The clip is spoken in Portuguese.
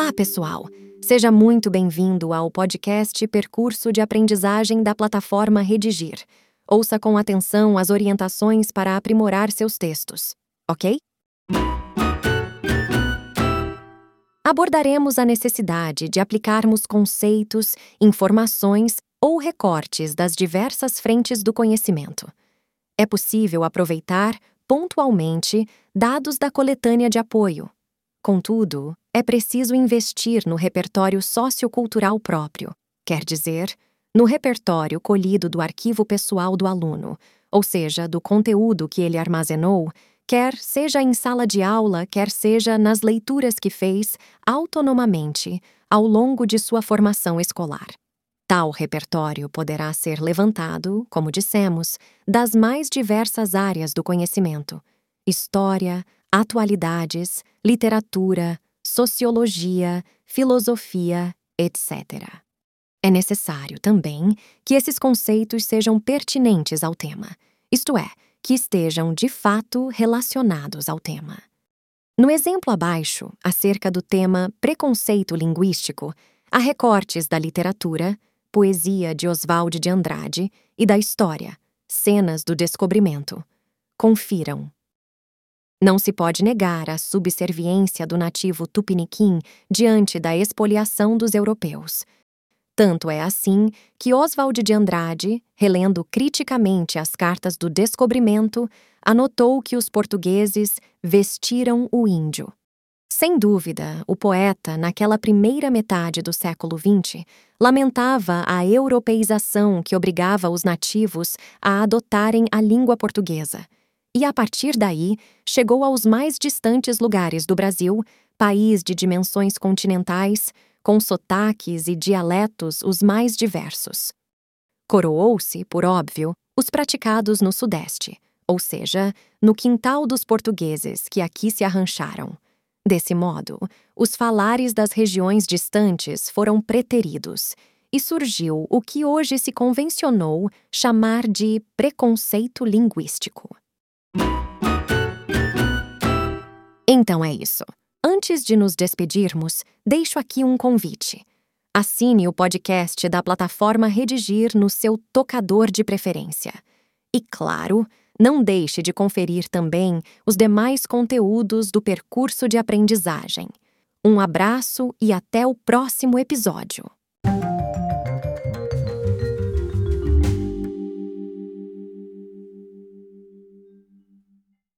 Olá, pessoal! Seja muito bem-vindo ao podcast Percurso de Aprendizagem da plataforma Redigir. Ouça com atenção as orientações para aprimorar seus textos, ok? Abordaremos a necessidade de aplicarmos conceitos, informações ou recortes das diversas frentes do conhecimento. É possível aproveitar, pontualmente, dados da coletânea de apoio. Contudo, é preciso investir no repertório sociocultural próprio, quer dizer, no repertório colhido do arquivo pessoal do aluno, ou seja, do conteúdo que ele armazenou, quer seja em sala de aula, quer seja nas leituras que fez autonomamente ao longo de sua formação escolar. Tal repertório poderá ser levantado, como dissemos, das mais diversas áreas do conhecimento: história, atualidades, literatura, sociologia, filosofia, etc. É necessário também que esses conceitos sejam pertinentes ao tema, isto é, que estejam de fato relacionados ao tema. No exemplo abaixo, acerca do tema preconceito linguístico, há recortes da literatura, poesia de Oswald de Andrade e da história, cenas do descobrimento. Confiram. Não se pode negar a subserviência do nativo tupiniquim diante da expoliação dos europeus. Tanto é assim que Oswald de Andrade, relendo criticamente as cartas do descobrimento, anotou que os portugueses vestiram o índio. Sem dúvida, o poeta, naquela primeira metade do século XX, lamentava a europeização que obrigava os nativos a adotarem a língua portuguesa e, a partir daí, chegou aos mais distantes lugares do Brasil, país de dimensões continentais, com sotaques e dialetos os mais diversos. Coroou-se, por óbvio, os praticados no Sudeste, ou seja, no quintal dos portugueses que aqui se arrancharam. Desse modo, os falares das regiões distantes foram preteridos e surgiu o que hoje se convencionou chamar de preconceito linguístico. Então é isso. Antes de nos despedirmos, deixo aqui um convite. Assine o podcast da plataforma Redigir no seu tocador de preferência. E, claro, não deixe de conferir também os demais conteúdos do percurso de aprendizagem. Um abraço e até o próximo episódio.